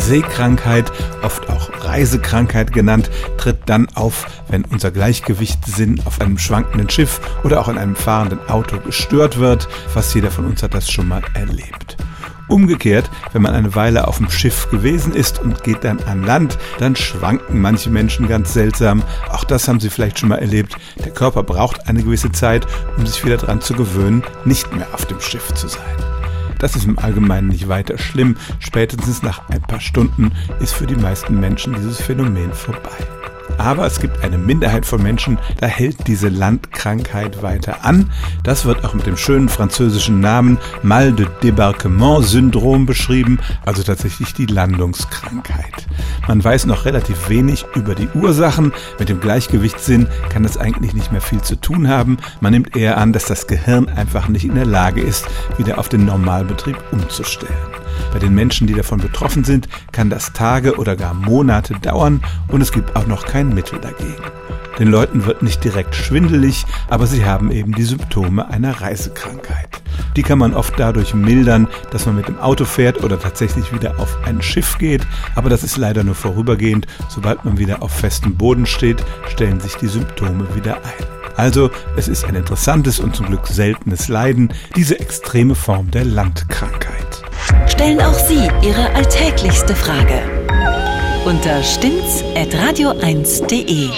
Seekrankheit, oft auch Reisekrankheit genannt, tritt dann auf, wenn unser Gleichgewichtssinn auf einem schwankenden Schiff oder auch in einem fahrenden Auto gestört wird. Fast jeder von uns hat das schon mal erlebt. Umgekehrt, wenn man eine Weile auf dem Schiff gewesen ist und geht dann an Land, dann schwanken manche Menschen ganz seltsam. Auch das haben Sie vielleicht schon mal erlebt. Der Körper braucht eine gewisse Zeit, um sich wieder daran zu gewöhnen, nicht mehr auf dem Schiff zu sein. Das ist im Allgemeinen nicht weiter schlimm. Spätestens nach ein paar Stunden ist für die meisten Menschen dieses Phänomen vorbei. Aber es gibt eine Minderheit von Menschen, da hält diese Landkrankheit weiter an. Das wird auch mit dem schönen französischen Namen Mal de Débarquement Syndrom beschrieben, also tatsächlich die Landungskrankheit. Man weiß noch relativ wenig über die Ursachen. Mit dem Gleichgewichtssinn kann das eigentlich nicht mehr viel zu tun haben. Man nimmt eher an, dass das Gehirn einfach nicht in der Lage ist, wieder auf den Normalbetrieb umzustellen. Bei den Menschen, die davon betroffen sind, kann das Tage oder gar Monate dauern und es gibt auch noch kein Mittel dagegen. Den Leuten wird nicht direkt schwindelig, aber sie haben eben die Symptome einer Reisekrankheit. Die kann man oft dadurch mildern, dass man mit dem Auto fährt oder tatsächlich wieder auf ein Schiff geht, aber das ist leider nur vorübergehend. Sobald man wieder auf festem Boden steht, stellen sich die Symptome wieder ein. Also, es ist ein interessantes und zum Glück seltenes Leiden, diese extreme Form der Landkrankheit. Stellen auch Sie Ihre alltäglichste Frage unter stimmtz.radio1.de.